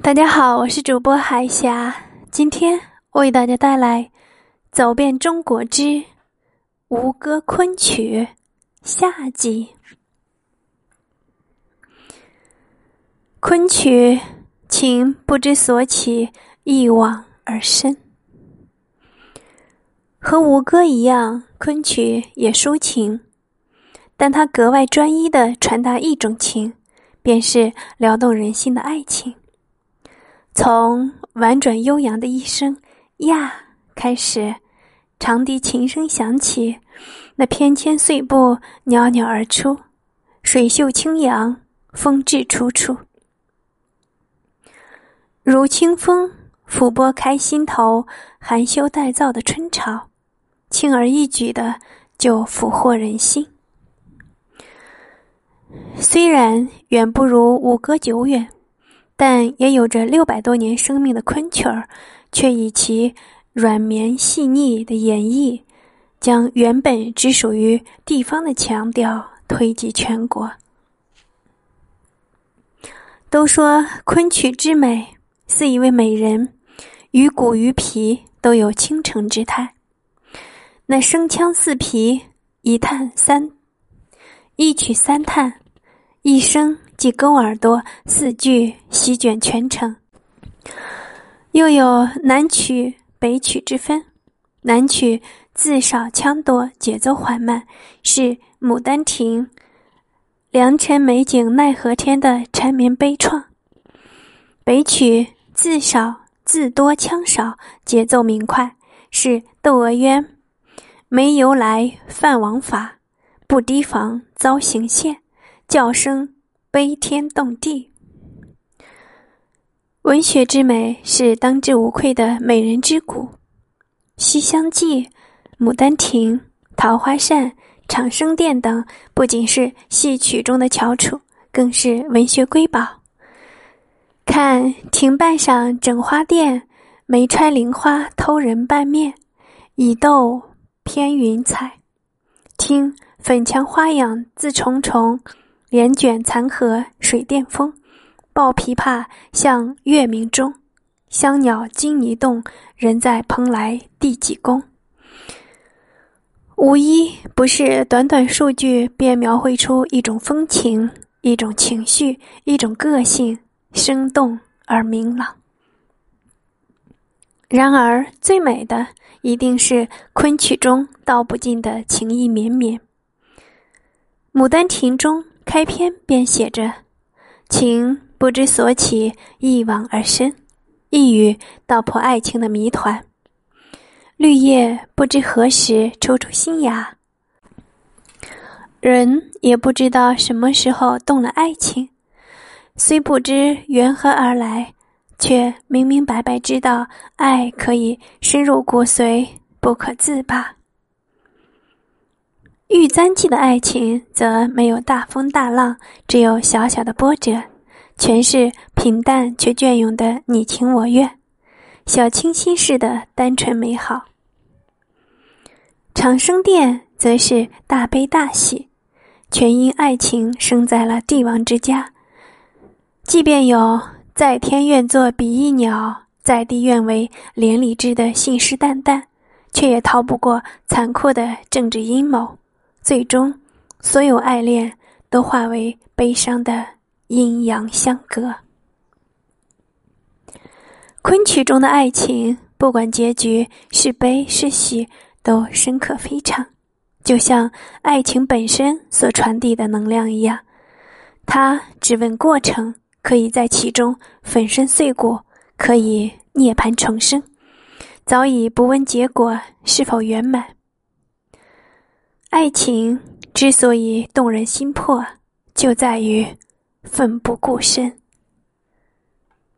大家好，我是主播海霞，今天为大家带来《走遍中国之吴歌昆曲》下集。昆曲情不知所起，一往而深。和吴歌一样，昆曲也抒情，但它格外专一的传达一种情，便是撩动人心的爱情。从婉转悠扬的一声“呀”开始，长笛琴声响起，那翩跹碎步袅袅而出，水袖轻扬，风致楚楚，如清风抚拨开心头含羞带躁的春潮，轻而易举的就俘获人心。虽然远不如五歌久远。但也有着六百多年生命的昆曲儿，却以其软绵细腻的演绎，将原本只属于地方的腔调推及全国。都说昆曲之美，似一位美人，于骨于皮都有倾城之态。那声腔似皮，一叹三，一曲三叹，一声。即勾耳朵，四句席卷全城。又有南曲北曲之分，南曲字少腔多，节奏缓慢，是《牡丹亭》良辰美景奈何天的缠绵悲怆；北曲字少字多腔少，节奏明快，是《窦娥冤》没由来犯王法，不提防遭刑陷，叫声。悲天动地，文学之美是当之无愧的美人之骨。《西厢记》《牡丹亭》《桃花扇》《长生殿》等，不仅是戏曲中的翘楚，更是文学瑰宝。看亭半上整花钿，梅穿菱花偷人半面，倚斗偏云彩。听粉墙花影自重重。帘卷残荷水殿风，抱琵琶向月明中。香鸟惊泥动，人在蓬莱第几宫？无一不是短短数句便描绘出一种风情、一种情绪、一种个性，生动而明朗。然而，最美的一定是昆曲中道不尽的情意绵绵。《牡丹亭》中。开篇便写着：“情不知所起，一往而深。”一语道破爱情的谜团。绿叶不知何时抽出新芽，人也不知道什么时候动了爱情。虽不知缘何而来，却明明白白知道爱可以深入骨髓，不可自拔。《玉簪记》的爱情则没有大风大浪，只有小小的波折，全是平淡却隽永的你情我愿，小清新式的单纯美好。《长生殿》则是大悲大喜，全因爱情生在了帝王之家。即便有在天愿作比翼鸟，在地愿为连理枝的信誓旦旦，却也逃不过残酷的政治阴谋。最终，所有爱恋都化为悲伤的阴阳相隔。昆曲中的爱情，不管结局是悲是喜，都深刻非常，就像爱情本身所传递的能量一样。它只问过程，可以在其中粉身碎骨，可以涅槃重生，早已不问结果是否圆满。爱情之所以动人心魄，就在于奋不顾身。